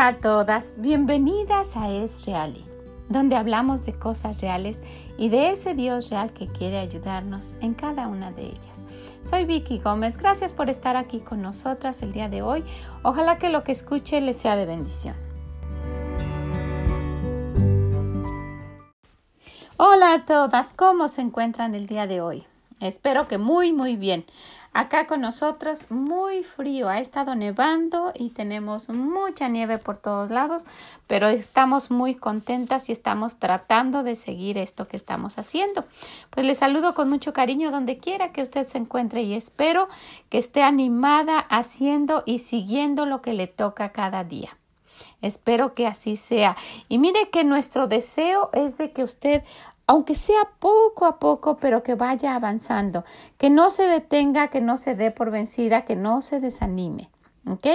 Hola a todas, bienvenidas a Es Reali, donde hablamos de cosas reales y de ese Dios real que quiere ayudarnos en cada una de ellas. Soy Vicky Gómez, gracias por estar aquí con nosotras el día de hoy. Ojalá que lo que escuche les sea de bendición. Hola a todas, ¿cómo se encuentran el día de hoy? Espero que muy, muy bien. Acá con nosotros muy frío, ha estado nevando y tenemos mucha nieve por todos lados, pero estamos muy contentas y estamos tratando de seguir esto que estamos haciendo. Pues les saludo con mucho cariño donde quiera que usted se encuentre y espero que esté animada haciendo y siguiendo lo que le toca cada día. Espero que así sea. Y mire que nuestro deseo es de que usted aunque sea poco a poco, pero que vaya avanzando, que no se detenga, que no se dé por vencida, que no se desanime. ¿Ok?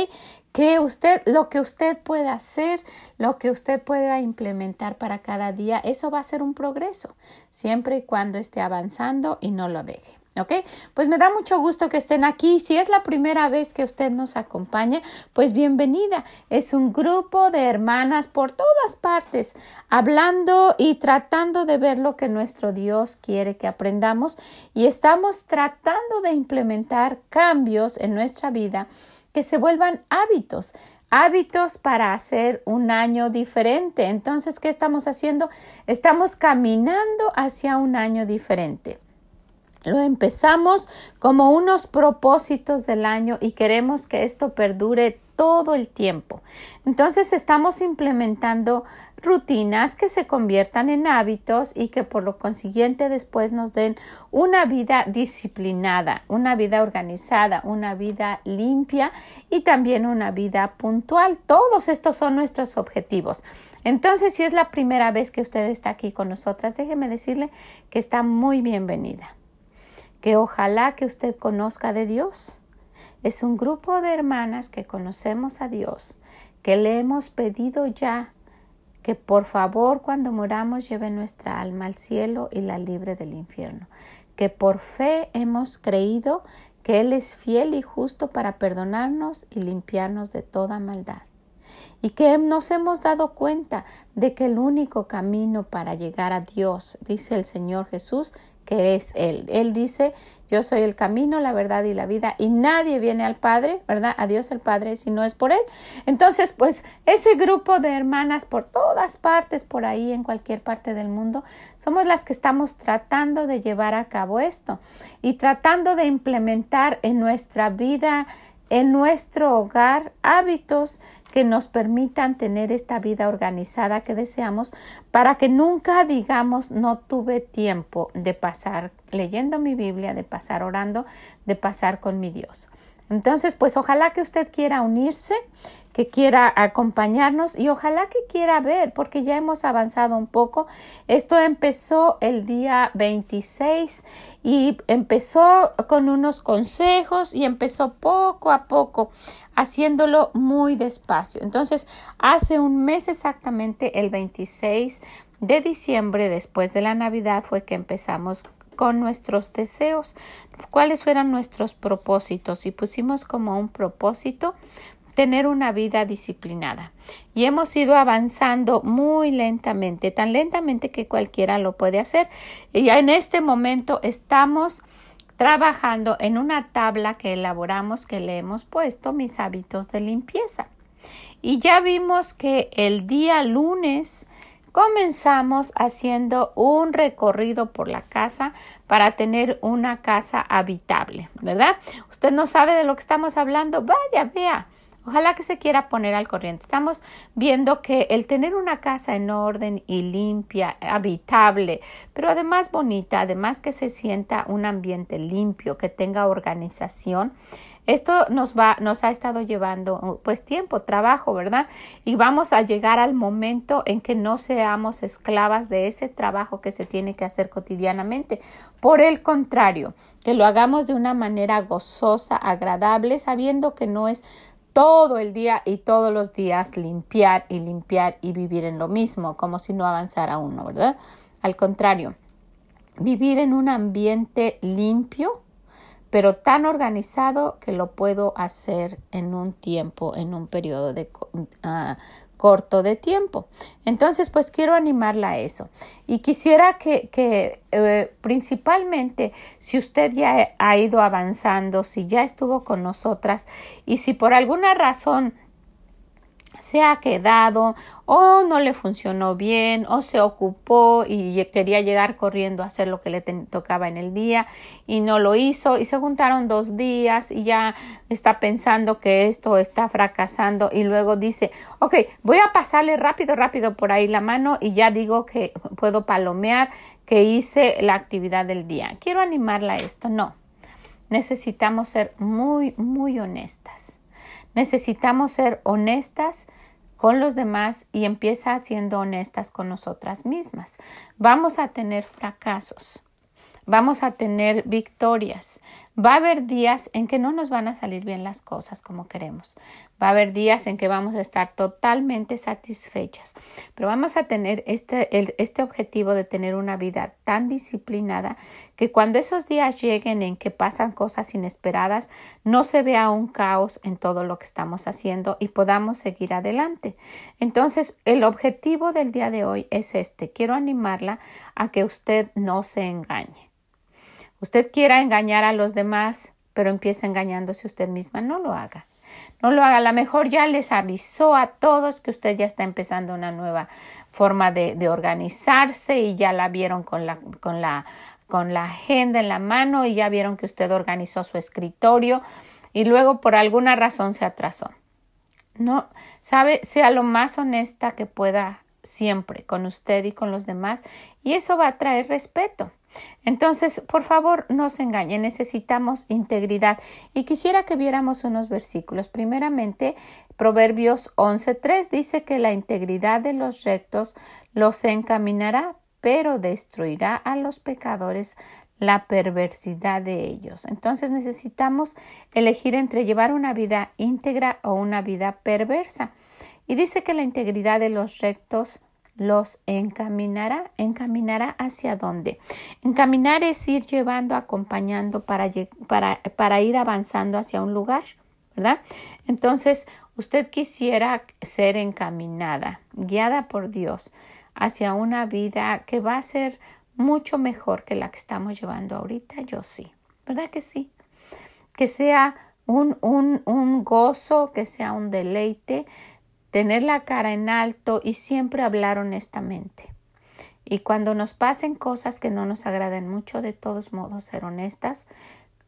Que usted, lo que usted pueda hacer, lo que usted pueda implementar para cada día, eso va a ser un progreso, siempre y cuando esté avanzando y no lo deje. ¿Ok? Pues me da mucho gusto que estén aquí. Si es la primera vez que usted nos acompaña, pues bienvenida. Es un grupo de hermanas por todas partes, hablando y tratando de ver lo que nuestro Dios quiere que aprendamos y estamos tratando de implementar cambios en nuestra vida que se vuelvan hábitos hábitos para hacer un año diferente. Entonces, ¿qué estamos haciendo? Estamos caminando hacia un año diferente. Lo empezamos como unos propósitos del año y queremos que esto perdure todo el tiempo. Entonces estamos implementando rutinas que se conviertan en hábitos y que por lo consiguiente después nos den una vida disciplinada, una vida organizada, una vida limpia y también una vida puntual. Todos estos son nuestros objetivos. Entonces, si es la primera vez que usted está aquí con nosotras, déjeme decirle que está muy bienvenida que ojalá que usted conozca de Dios. Es un grupo de hermanas que conocemos a Dios, que le hemos pedido ya que por favor cuando moramos lleve nuestra alma al cielo y la libre del infierno, que por fe hemos creído que Él es fiel y justo para perdonarnos y limpiarnos de toda maldad y que nos hemos dado cuenta de que el único camino para llegar a Dios, dice el Señor Jesús, que es Él. Él dice, yo soy el camino, la verdad y la vida, y nadie viene al Padre, ¿verdad? A Dios el Padre si no es por Él. Entonces, pues ese grupo de hermanas por todas partes, por ahí, en cualquier parte del mundo, somos las que estamos tratando de llevar a cabo esto y tratando de implementar en nuestra vida en nuestro hogar hábitos que nos permitan tener esta vida organizada que deseamos para que nunca digamos no tuve tiempo de pasar leyendo mi Biblia, de pasar orando, de pasar con mi Dios. Entonces, pues ojalá que usted quiera unirse, que quiera acompañarnos y ojalá que quiera ver, porque ya hemos avanzado un poco. Esto empezó el día 26 y empezó con unos consejos y empezó poco a poco haciéndolo muy despacio. Entonces, hace un mes exactamente, el 26 de diciembre, después de la Navidad, fue que empezamos con nuestros deseos, cuáles fueran nuestros propósitos y pusimos como un propósito tener una vida disciplinada. Y hemos ido avanzando muy lentamente, tan lentamente que cualquiera lo puede hacer. Y en este momento estamos trabajando en una tabla que elaboramos que le hemos puesto mis hábitos de limpieza. Y ya vimos que el día lunes comenzamos haciendo un recorrido por la casa para tener una casa habitable, ¿verdad? Usted no sabe de lo que estamos hablando, vaya, vea. Ojalá que se quiera poner al corriente. Estamos viendo que el tener una casa en orden y limpia, habitable, pero además bonita, además que se sienta un ambiente limpio, que tenga organización, esto nos va, nos ha estado llevando pues tiempo, trabajo, ¿verdad? Y vamos a llegar al momento en que no seamos esclavas de ese trabajo que se tiene que hacer cotidianamente. Por el contrario, que lo hagamos de una manera gozosa, agradable, sabiendo que no es todo el día y todos los días limpiar y limpiar y vivir en lo mismo, como si no avanzara uno, ¿verdad? Al contrario, vivir en un ambiente limpio, pero tan organizado que lo puedo hacer en un tiempo, en un periodo de uh, corto de tiempo. Entonces, pues quiero animarla a eso. Y quisiera que, que eh, principalmente, si usted ya ha ido avanzando, si ya estuvo con nosotras y si por alguna razón se ha quedado o no le funcionó bien o se ocupó y quería llegar corriendo a hacer lo que le tocaba en el día y no lo hizo y se juntaron dos días y ya está pensando que esto está fracasando y luego dice ok voy a pasarle rápido rápido por ahí la mano y ya digo que puedo palomear que hice la actividad del día. Quiero animarla a esto. No necesitamos ser muy muy honestas Necesitamos ser honestas con los demás y empieza siendo honestas con nosotras mismas. Vamos a tener fracasos, vamos a tener victorias. Va a haber días en que no nos van a salir bien las cosas como queremos. Va a haber días en que vamos a estar totalmente satisfechas, pero vamos a tener este, este objetivo de tener una vida tan disciplinada que cuando esos días lleguen en que pasan cosas inesperadas, no se vea un caos en todo lo que estamos haciendo y podamos seguir adelante. Entonces, el objetivo del día de hoy es este. Quiero animarla a que usted no se engañe. Usted quiera engañar a los demás, pero empieza engañándose usted misma. No lo haga. No lo haga. A lo mejor ya les avisó a todos que usted ya está empezando una nueva forma de, de organizarse y ya la vieron con la, con la con la agenda en la mano y ya vieron que usted organizó su escritorio y luego por alguna razón se atrasó. No, sabe, sea lo más honesta que pueda siempre con usted y con los demás y eso va a traer respeto. Entonces, por favor, no se engañe, necesitamos integridad. Y quisiera que viéramos unos versículos. Primeramente, Proverbios 11.3 dice que la integridad de los rectos los encaminará, pero destruirá a los pecadores la perversidad de ellos. Entonces necesitamos elegir entre llevar una vida íntegra o una vida perversa. Y dice que la integridad de los rectos los encaminará. ¿Encaminará hacia dónde? Encaminar es ir llevando, acompañando para, para, para ir avanzando hacia un lugar, ¿verdad? Entonces, usted quisiera ser encaminada, guiada por Dios hacia una vida que va a ser mucho mejor que la que estamos llevando ahorita, yo sí, ¿verdad que sí? Que sea un, un, un gozo, que sea un deleite, tener la cara en alto y siempre hablar honestamente. Y cuando nos pasen cosas que no nos agraden mucho, de todos modos ser honestas,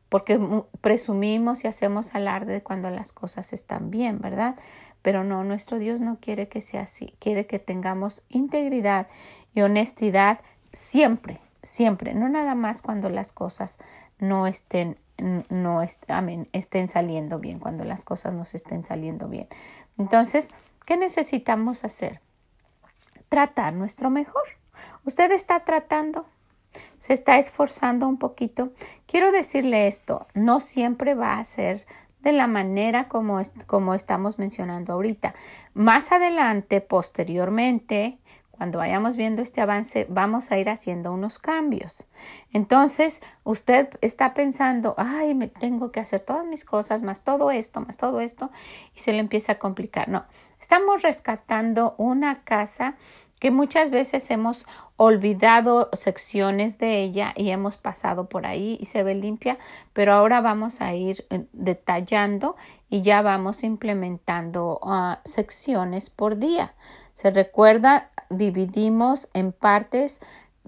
porque presumimos y hacemos alarde cuando las cosas están bien, ¿verdad? Pero no, nuestro Dios no quiere que sea así, quiere que tengamos integridad y honestidad siempre, siempre, no nada más cuando las cosas no estén no estén saliendo bien, cuando las cosas no se estén saliendo bien. Entonces, ¿Qué necesitamos hacer? Tratar nuestro mejor. ¿Usted está tratando? ¿Se está esforzando un poquito? Quiero decirle esto, no siempre va a ser de la manera como, como estamos mencionando ahorita. Más adelante, posteriormente, cuando vayamos viendo este avance, vamos a ir haciendo unos cambios. Entonces, usted está pensando, ay, me tengo que hacer todas mis cosas, más todo esto, más todo esto, y se le empieza a complicar. No, Estamos rescatando una casa que muchas veces hemos olvidado secciones de ella y hemos pasado por ahí y se ve limpia, pero ahora vamos a ir eh, detallando y ya vamos implementando ah, secciones por día. Se recuerda, dividimos en partes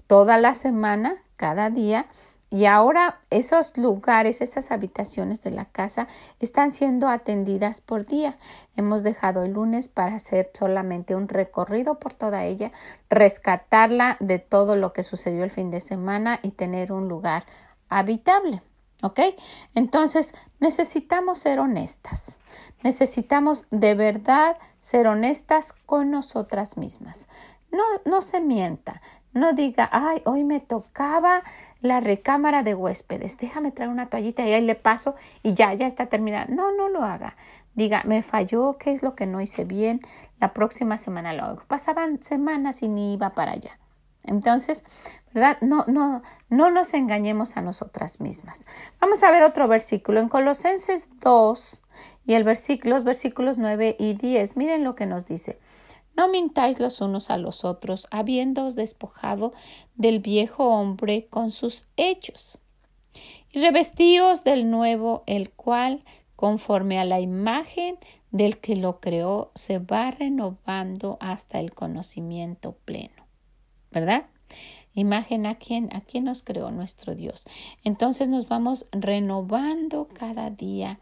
toda la semana, cada día, y ahora esos lugares, esas habitaciones de la casa están siendo atendidas por día. Hemos dejado el lunes para hacer solamente un recorrido por toda ella, rescatarla de todo lo que sucedió el fin de semana y tener un lugar habitable. ¿Ok? Entonces necesitamos ser honestas. Necesitamos de verdad ser honestas con nosotras mismas. No, no se mienta. No diga, ay, hoy me tocaba la recámara de huéspedes, déjame traer una toallita y ahí le paso y ya, ya está terminada. No, no lo haga. Diga, me falló, qué es lo que no hice bien, la próxima semana lo hago. Pasaban semanas y ni iba para allá. Entonces, ¿verdad? No, no, no nos engañemos a nosotras mismas. Vamos a ver otro versículo en Colosenses 2 y el versículo, los versículos 9 y 10. Miren lo que nos dice. No mintáis los unos a los otros, habiéndoos despojado del viejo hombre con sus hechos, y revestíos del nuevo, el cual, conforme a la imagen del que lo creó, se va renovando hasta el conocimiento pleno. ¿Verdad? Imagen a quién, a quién nos creó nuestro Dios. Entonces nos vamos renovando cada día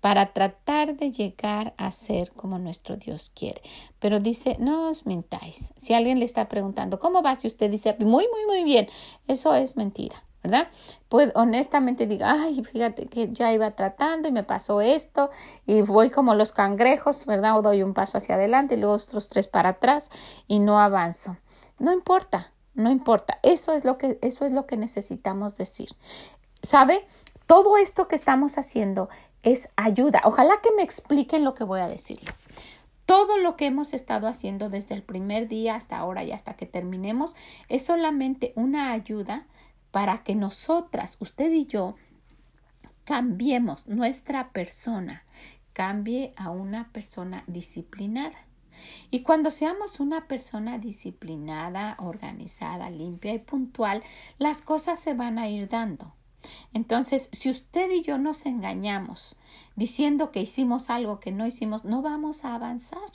para tratar de llegar a ser como nuestro Dios quiere. Pero dice, no os mintáis. Si alguien le está preguntando, ¿cómo va? Si usted dice, muy, muy, muy bien, eso es mentira. ¿verdad? Pues honestamente diga, ay, fíjate que ya iba tratando y me pasó esto y voy como los cangrejos, ¿verdad? O doy un paso hacia adelante y luego otros tres para atrás y no avanzo. No importa, no importa. Eso es lo que, eso es lo que necesitamos decir. ¿Sabe? Todo esto que estamos haciendo es ayuda. Ojalá que me expliquen lo que voy a decirle. Todo lo que hemos estado haciendo desde el primer día hasta ahora y hasta que terminemos es solamente una ayuda para que nosotras, usted y yo, cambiemos nuestra persona, cambie a una persona disciplinada. Y cuando seamos una persona disciplinada, organizada, limpia y puntual, las cosas se van a ir dando. Entonces, si usted y yo nos engañamos diciendo que hicimos algo que no hicimos, no vamos a avanzar.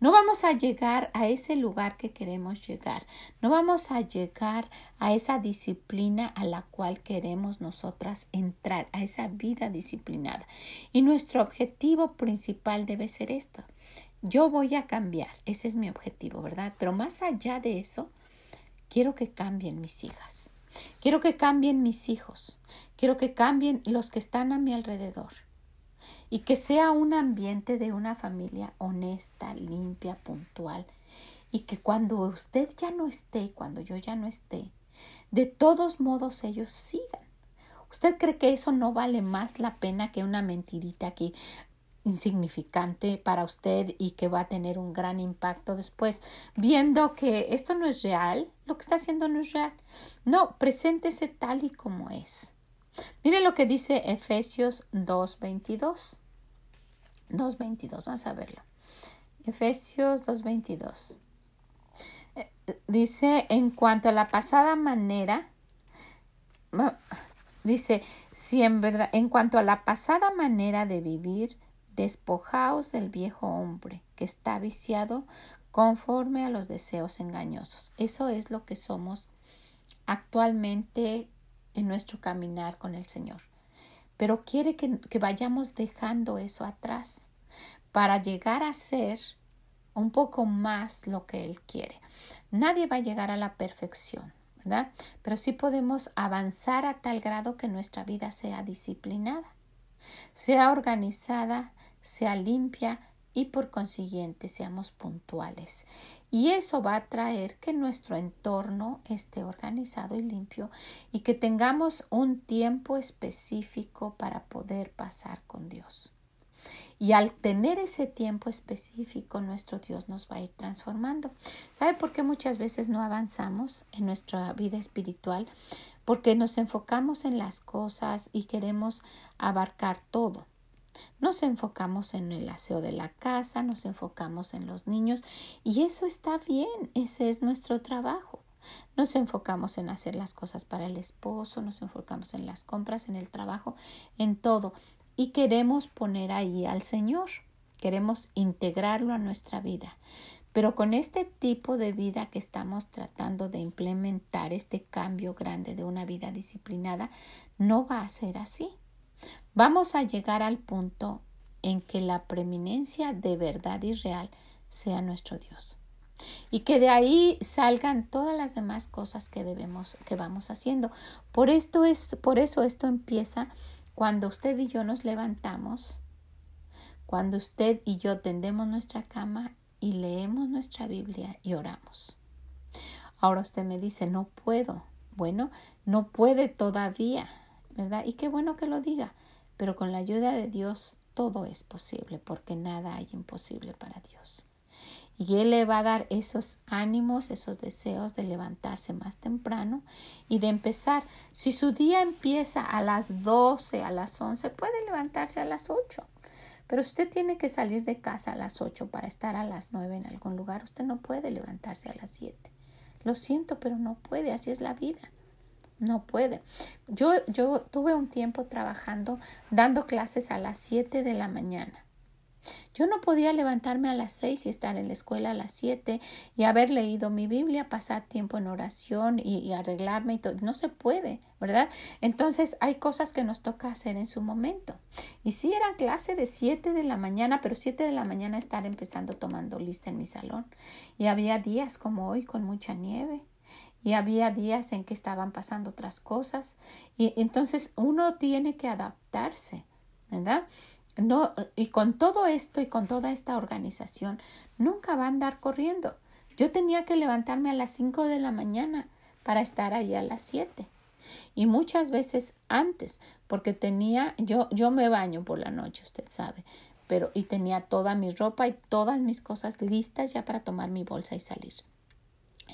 No vamos a llegar a ese lugar que queremos llegar. No vamos a llegar a esa disciplina a la cual queremos nosotras entrar, a esa vida disciplinada. Y nuestro objetivo principal debe ser esto. Yo voy a cambiar, ese es mi objetivo, ¿verdad? Pero más allá de eso, quiero que cambien mis hijas. Quiero que cambien mis hijos. Quiero que cambien los que están a mi alrededor. Y que sea un ambiente de una familia honesta, limpia, puntual. Y que cuando usted ya no esté, cuando yo ya no esté, de todos modos ellos sigan. ¿Usted cree que eso no vale más la pena que una mentirita que insignificante para usted y que va a tener un gran impacto después, viendo que esto no es real, lo que está haciendo no es real. No, preséntese tal y como es. Mire lo que dice Efesios 2.22. 2.22, vamos a verlo. Efesios 2.22. Eh, dice, en cuanto a la pasada manera, dice, si en verdad, en cuanto a la pasada manera de vivir, despojaos del viejo hombre que está viciado conforme a los deseos engañosos. Eso es lo que somos actualmente en nuestro caminar con el Señor. Pero quiere que, que vayamos dejando eso atrás para llegar a ser un poco más lo que Él quiere. Nadie va a llegar a la perfección, ¿verdad? Pero sí podemos avanzar a tal grado que nuestra vida sea disciplinada, sea organizada, sea limpia y por consiguiente seamos puntuales. Y eso va a traer que nuestro entorno esté organizado y limpio y que tengamos un tiempo específico para poder pasar con Dios. Y al tener ese tiempo específico, nuestro Dios nos va a ir transformando. ¿Sabe por qué muchas veces no avanzamos en nuestra vida espiritual? Porque nos enfocamos en las cosas y queremos abarcar todo. Nos enfocamos en el aseo de la casa, nos enfocamos en los niños y eso está bien, ese es nuestro trabajo. Nos enfocamos en hacer las cosas para el esposo, nos enfocamos en las compras, en el trabajo, en todo y queremos poner ahí al Señor, queremos integrarlo a nuestra vida. Pero con este tipo de vida que estamos tratando de implementar, este cambio grande de una vida disciplinada, no va a ser así vamos a llegar al punto en que la preeminencia de verdad y real sea nuestro Dios. Y que de ahí salgan todas las demás cosas que debemos, que vamos haciendo. Por esto es, por eso esto empieza cuando usted y yo nos levantamos, cuando usted y yo tendemos nuestra cama y leemos nuestra Biblia y oramos. Ahora usted me dice, no puedo. Bueno, no puede todavía, ¿verdad? Y qué bueno que lo diga pero con la ayuda de Dios todo es posible porque nada hay imposible para Dios. y Él le va a dar esos ánimos, esos deseos de levantarse más temprano y de empezar. Si su día empieza a las 12, a las 11, puede levantarse a las 8. Pero usted tiene que salir de casa a las 8 para estar a las 9 en algún lugar. Usted no puede levantarse a las 7. Lo siento, pero no puede, así es la vida. No puede. Yo, yo tuve un tiempo trabajando, dando clases a las 7 de la mañana. Yo no podía levantarme a las seis y estar en la escuela a las siete y haber leído mi Biblia, pasar tiempo en oración y, arreglarme y todo. No se puede, ¿verdad? Entonces hay cosas que nos toca hacer en su momento. Y sí era clase de siete de la mañana, pero siete de la mañana estar empezando tomando lista en mi salón. Y había días como hoy con mucha nieve y había días en que estaban pasando otras cosas y entonces uno tiene que adaptarse, ¿verdad? No, y con todo esto y con toda esta organización, nunca va a andar corriendo. Yo tenía que levantarme a las cinco de la mañana para estar ahí a las siete. Y muchas veces antes, porque tenía, yo, yo me baño por la noche, usted sabe, pero y tenía toda mi ropa y todas mis cosas listas ya para tomar mi bolsa y salir.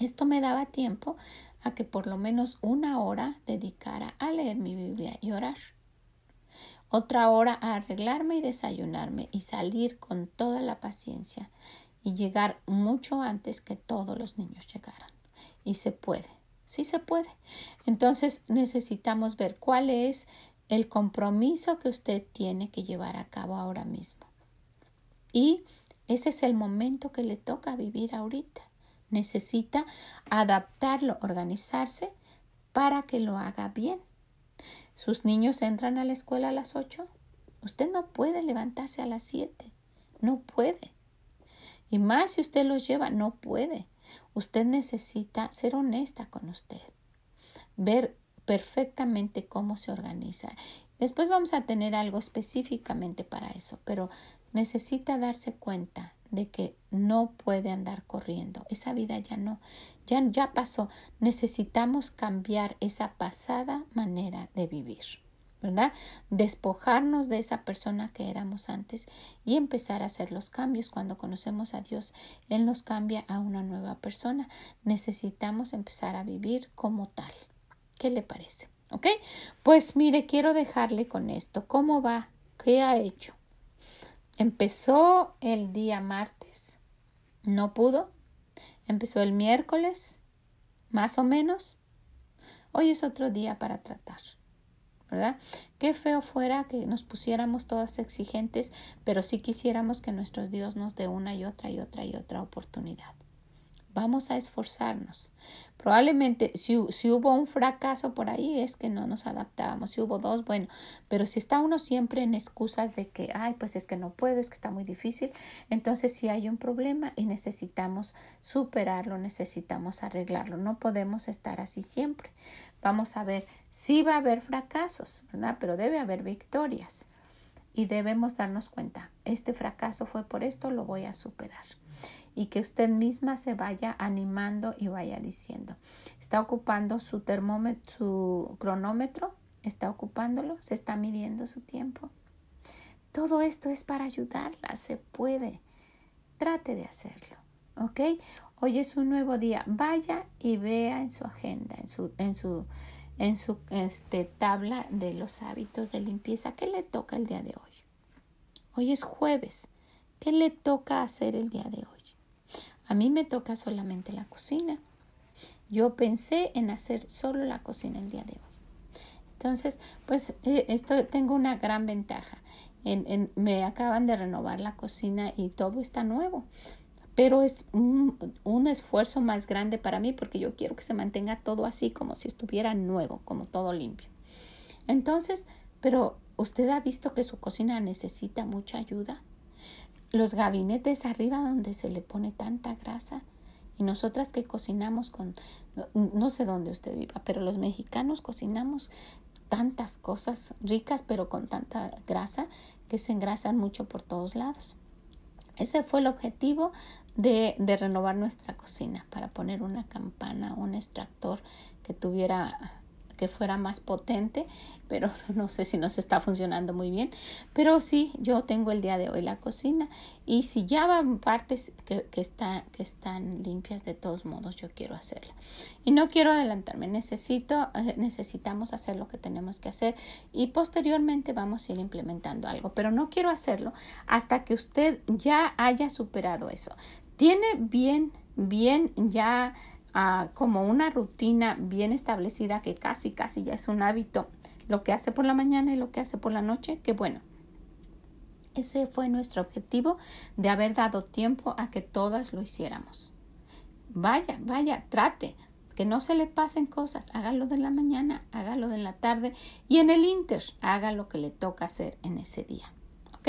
Esto me daba tiempo a que por lo menos una hora dedicara a leer mi Biblia y orar otra hora a arreglarme y desayunarme y salir con toda la paciencia y llegar mucho antes que todos los niños llegaran. Y se puede, sí se puede. Entonces necesitamos ver cuál es el compromiso que usted tiene que llevar a cabo ahora mismo. Y ese es el momento que le toca vivir ahorita. Necesita adaptarlo, organizarse para que lo haga bien. ¿Sus niños entran a la escuela a las ocho? Usted no puede levantarse a las siete. No puede. Y más si usted los lleva, no puede. Usted necesita ser honesta con usted. Ver perfectamente cómo se organiza. Después vamos a tener algo específicamente para eso, pero necesita darse cuenta de que no puede andar corriendo. Esa vida ya no, ya, ya pasó. Necesitamos cambiar esa pasada manera de vivir. ¿verdad? Despojarnos de esa persona que éramos antes y empezar a hacer los cambios. Cuando conocemos a Dios, Él nos cambia a una nueva persona. Necesitamos empezar a vivir como tal. ¿Qué le parece? ¿Ok? Pues mire, quiero dejarle con esto. ¿Cómo va? ¿Qué ha hecho? Empezó el día martes, no pudo. Empezó el miércoles, más o menos. Hoy es otro día para tratar, ¿verdad? Qué feo fuera que nos pusiéramos todas exigentes, pero sí quisiéramos que nuestro Dios nos dé una y otra y otra y otra oportunidad. Vamos a esforzarnos. Probablemente si, si, hubo un fracaso por ahí es que no nos adaptábamos. Si hubo dos, bueno, pero si está uno siempre en excusas de que, ay, pues es que no puedo, es que está muy difícil, entonces sí hay un problema y necesitamos superarlo, necesitamos arreglarlo. No podemos estar así siempre. Vamos a ver, sí va a haber fracasos, ¿verdad? Pero debe haber victorias y debemos darnos cuenta, este fracaso fue por esto, lo voy a superar y que usted misma se vaya animando y vaya diciendo, está ocupando su termómetro, su cronómetro, está ocupándolo, se está midiendo su tiempo. Todo esto es para ayudarla, se puede. Trate de hacerlo, ¿ok? Hoy es un nuevo día. Vaya y vea en su agenda, en su, en su, en su este, tabla de los hábitos de limpieza, ¿qué le toca el día de hoy? Hoy es jueves. ¿Qué le toca hacer el día de hoy? A mí me toca solamente la cocina. Yo pensé en hacer solo la cocina el día de hoy. Entonces, pues eh, esto tengo una gran ventaja. En, me acaban de renovar la cocina y todo está nuevo. Pero es un, un, esfuerzo más grande para mí porque yo quiero que se mantenga todo así, como si estuviera nuevo, como todo limpio. Entonces, pero usted ha visto que su cocina necesita mucha ayuda los gabinetes arriba donde se le pone tanta grasa. Y nosotras que cocinamos con, no, sé dónde usted viva, pero los mexicanos cocinamos tantas cosas ricas, pero con tanta grasa que se engrasan mucho por todos lados. Ese fue el objetivo de, de renovar nuestra cocina, para poner una campana, un extractor que tuviera que fuera más potente, pero no sé si nos está funcionando muy bien. Pero sí, yo tengo el día de hoy la cocina y si ya van partes que, que, están limpias, de todos modos yo quiero hacerla. Y no quiero adelantarme, necesito, eh, necesitamos hacer lo que tenemos que hacer y posteriormente vamos a ir implementando algo, pero no quiero hacerlo hasta que usted ya haya superado eso. Tiene bien, bien ya como una rutina bien establecida que casi, casi ya es un hábito, lo que hace por la mañana y lo que hace por la noche, que bueno. Ese fue nuestro objetivo de haber dado tiempo a que todas lo hiciéramos. Vaya, vaya, trate, que no se le pasen cosas, hágalo de la mañana, hágalo de la tarde y en el inter haga lo que le toca hacer en ese día. ¿Ok?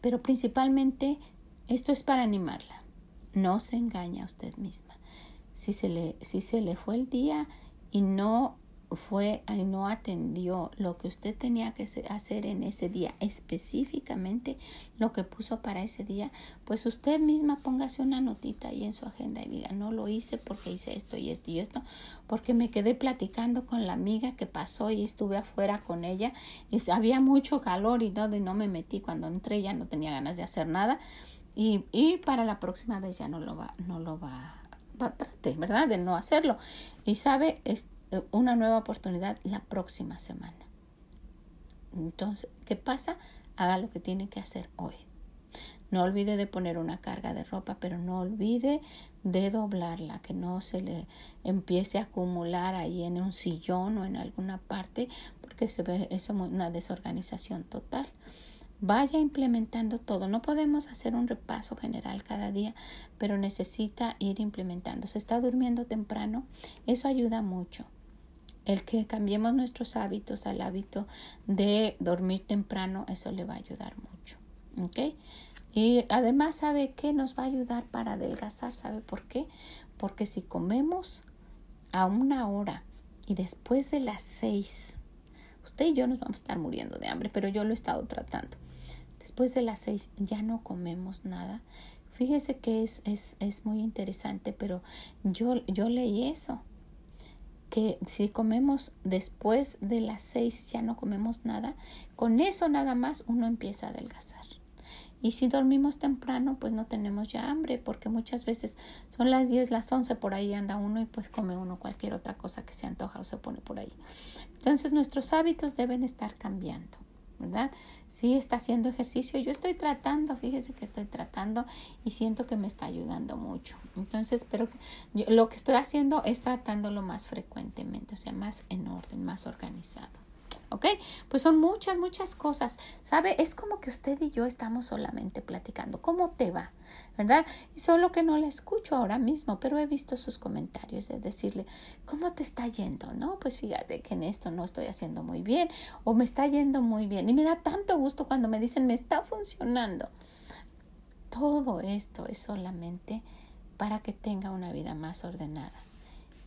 Pero principalmente esto es para animarla. No se engaña a usted misma. Si se le, si se le fue el día y no fue y no atendió lo que usted tenía que hacer en ese día, específicamente lo que puso para ese día, pues usted misma póngase una notita ahí en su agenda y diga, no lo hice porque hice esto y esto y esto, porque me quedé platicando con la amiga que pasó y estuve afuera con ella y había mucho calor y todo y no me metí cuando entré ya no tenía ganas de hacer nada y, y para la próxima vez ya no lo va, no lo va, va trate, ¿verdad? De no hacerlo. Y sabe, es eh, una nueva oportunidad la próxima semana. Entonces, ¿qué pasa? Haga lo que tiene que hacer hoy. No olvide de poner una carga de ropa, pero no olvide de doblarla, que no se le empiece a acumular ahí en un sillón o en alguna parte, porque se ve eso una desorganización total vaya implementando todo. No podemos hacer un repaso general cada día, pero necesita ir implementando. Se está durmiendo temprano, eso ayuda mucho. El que cambiemos nuestros hábitos al hábito de dormir temprano, eso le va a ayudar mucho. ¿Ok? Y además, ¿sabe qué nos va a ayudar para adelgazar? ¿Sabe por qué? Porque si comemos a una hora y después de las seis, usted y yo nos vamos a estar muriendo de hambre, pero yo lo he estado tratando. Después de las seis ya no comemos nada. Fíjese que es, es, es muy interesante, pero yo, yo leí eso que si comemos después de las seis ya no comemos nada, con eso nada más uno empieza a adelgazar. Y si dormimos temprano, pues no tenemos ya hambre, porque muchas veces son las 10, las 11, por ahí anda uno y pues come uno cualquier otra cosa que se antoja o se pone por ahí. Entonces nuestros hábitos deben estar cambiando. ¿Verdad? Sí está haciendo ejercicio, yo estoy tratando, fíjese que estoy tratando y siento que me está ayudando mucho. Entonces, pero lo que estoy haciendo es tratándolo más frecuentemente, o sea, más en orden, más organizado. ¿Ok? Pues son muchas, muchas cosas, ¿sabe? Es como que usted y yo estamos solamente platicando. ¿Cómo te va? ¿Verdad? Y solo que no la escucho ahora mismo, pero he visto sus comentarios de decirle, ¿cómo te está yendo? No, pues fíjate que en esto no estoy haciendo muy bien o me está yendo muy bien. Y me da tanto gusto cuando me dicen, me está funcionando. Todo esto es solamente para que tenga una vida más ordenada.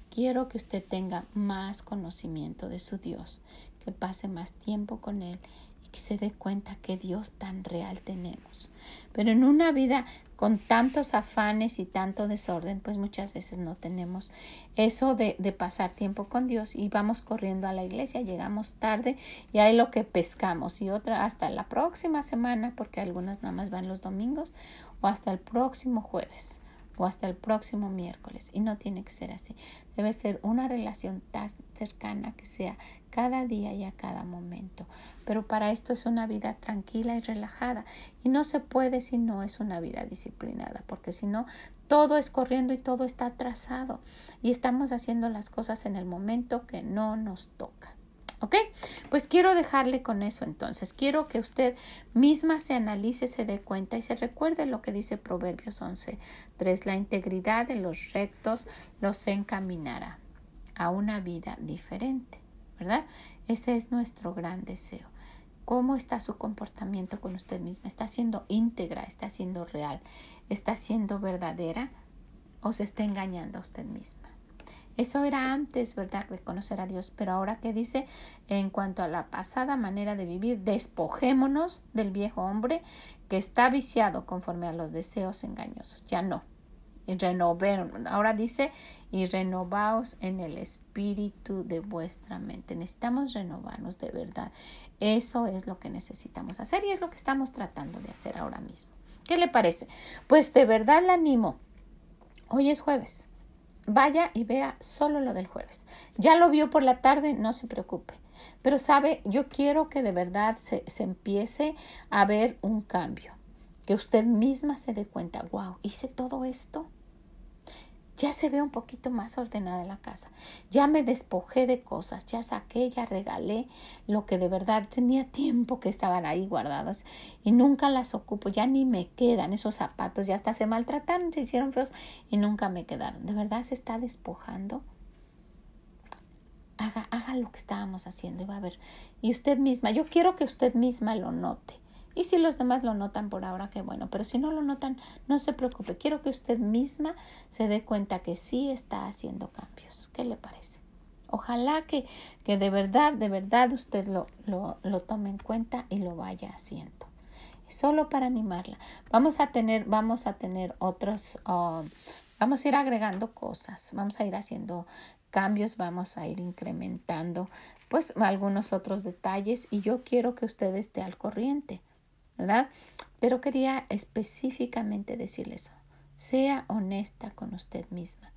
Quiero que usted tenga más conocimiento de su Dios, que pase más tiempo con Él y que se dé cuenta que Dios tan real tenemos. Pero en una vida con tantos afanes y tanto desorden, pues muchas veces no tenemos eso de, de, pasar tiempo con Dios y vamos corriendo a la iglesia, llegamos tarde y ahí lo que pescamos y otra hasta la próxima semana, porque algunas nada más van los domingos o hasta el próximo jueves o hasta el próximo miércoles. Y no tiene que ser así. Debe ser una relación tan cercana que sea cada día y a cada momento. Pero para esto es una vida tranquila y relajada. Y no se puede si no es una vida disciplinada, porque si no, todo es corriendo y todo está atrasado. Y estamos haciendo las cosas en el momento que no nos toca. ¿Ok? Pues quiero dejarle con eso entonces. Quiero que usted misma se analice, se dé cuenta y se recuerde lo que dice Proverbios 11. 3. La integridad de los rectos los encaminará a una vida diferente, ¿verdad? Ese es nuestro gran deseo. ¿Cómo está su comportamiento con usted misma? ¿Está siendo íntegra? ¿Está siendo real? ¿Está siendo verdadera? ¿O se está engañando a usted misma? Eso era antes, ¿verdad?, de conocer a Dios. Pero ahora que dice, en cuanto a la pasada manera de vivir, despojémonos del viejo hombre que está viciado conforme a los deseos engañosos. Ya no. y renovar. Ahora dice, y renovaos en el espíritu de vuestra mente. Necesitamos renovarnos de verdad. Eso es lo que necesitamos hacer y es lo que estamos tratando de hacer ahora mismo. ¿Qué le parece? Pues de verdad le animo. Hoy es jueves. Vaya y vea solo lo del jueves. Ya lo vio por la tarde, no se preocupe. Pero sabe, yo quiero que de verdad se, se empiece a ver un cambio. Que usted misma se dé cuenta, wow, hice todo esto ya se ve un poquito más ordenada la casa. Ya me despojé de cosas, ya saqué, ya regalé lo que de verdad tenía tiempo que estaban ahí guardados y nunca las ocupo, ya ni me quedan esos zapatos, ya hasta se maltrataron, se hicieron feos y nunca me quedaron. ¿De verdad se está despojando? Haga, haga lo que estábamos haciendo y va a ver. Y usted misma, yo quiero que usted misma lo note. Y si los demás lo notan por ahora, qué bueno. Pero si no lo notan, no se preocupe. Quiero que usted misma se dé cuenta que sí está haciendo cambios. ¿Qué le parece? Ojalá que, que de verdad, de verdad usted lo, lo, lo tome en cuenta y lo vaya haciendo. Solo para animarla. Vamos a tener, vamos a tener otros, uh, vamos a ir agregando cosas, vamos a ir haciendo cambios, vamos a ir incrementando pues algunos otros detalles y yo quiero que usted esté al corriente. ¿Verdad? Pero quería específicamente decirle eso. Sea honesta con usted misma.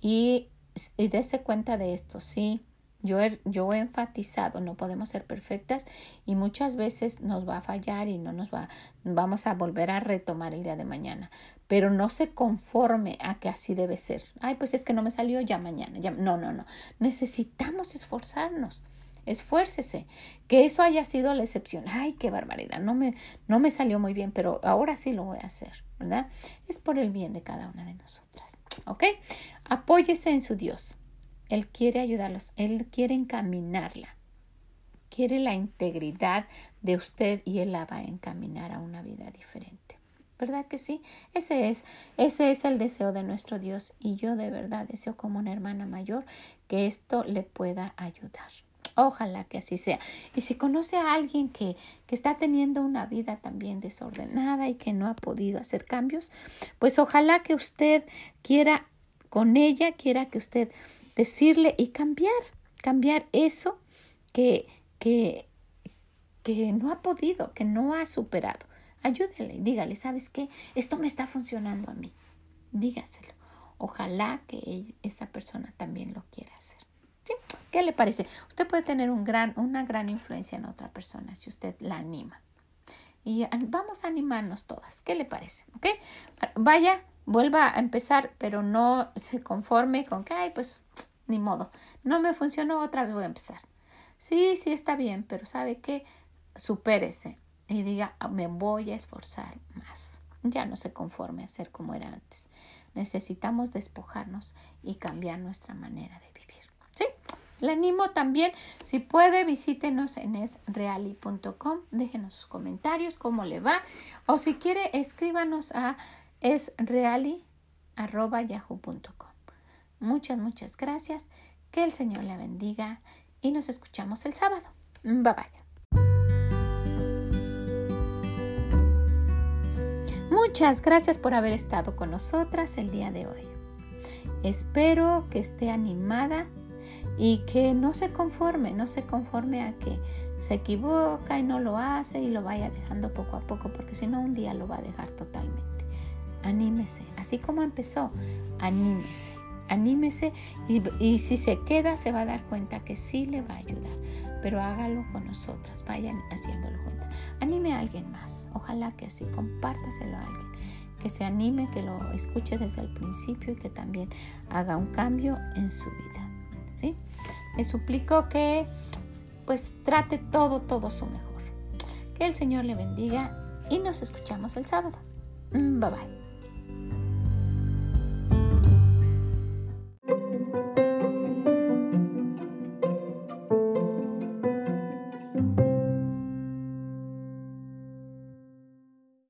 Y, y dése cuenta de esto, sí. Yo he, yo he enfatizado, no podemos ser perfectas y muchas veces nos va a fallar y no nos va, vamos a volver a retomar el día de mañana. Pero no se conforme a que así debe ser. Ay, pues es que no me salió ya mañana. Ya, no, no, no. Necesitamos esforzarnos esfuércese, que eso haya sido la excepción. Ay, qué barbaridad, no me, no me salió muy bien, pero ahora sí lo voy a hacer, ¿verdad? Es por el bien de cada una de nosotras, ¿ok? Apóyese en su Dios. Él quiere ayudarlos, Él quiere encaminarla, quiere la integridad de usted y Él la va a encaminar a una vida diferente. ¿Verdad que sí? Ese es, ese es el deseo de nuestro Dios y yo de verdad deseo como una hermana mayor que esto le pueda ayudar. Ojalá que así sea. Y si conoce a alguien que, que está teniendo una vida también desordenada y que no ha podido hacer cambios, pues ojalá que usted quiera con ella, quiera que usted decirle y cambiar, cambiar eso que, que, que no ha podido, que no ha superado. Ayúdele, dígale, ¿sabes qué? Esto me está funcionando a mí. Dígaselo. Ojalá que esa persona también lo quiera hacer. ¿Qué le parece? Usted puede tener una gran influencia en otra persona si usted la anima. Y vamos a animarnos todas. ¿Qué le parece? ¿Ok? Vaya, vuelva a empezar, pero no se conforme con que, ay, pues, ni modo. No me funcionó, otra vez voy a empezar. Sí, sí, está bien, pero ¿sabe qué? Supérese y diga, ah, me voy a esforzar más. Ya no se conforme a ser como era antes. Necesitamos despojarnos y cambiar nuestra manera de. Le animo también, si puede, visítenos en esreali.com, déjenos sus comentarios, cómo le va, o si quiere, escríbanos a esreali.yahoo.com. Muchas, muchas gracias, que el Señor le bendiga y nos escuchamos el sábado. Bye bye. Muchas gracias por haber estado con nosotras el día de hoy. Espero que esté animada y que no se conforme, no se conforme a que se equivoca y no lo hace y lo vaya dejando poco a poco, porque si no un día lo va a dejar totalmente. Anímese, así como empezó, anímese, anímese y, y si se queda se va a dar cuenta que sí le va a ayudar, pero hágalo con nosotras, vayan haciéndolo juntas. Anime a alguien más, ojalá que así, compártaselo a alguien que se anime, que lo escuche desde el principio y que también haga un cambio en su vida. Le suplico que pues trate todo, todo su mejor. Que el Señor le bendiga y nos escuchamos el sábado. Mm, bye bye.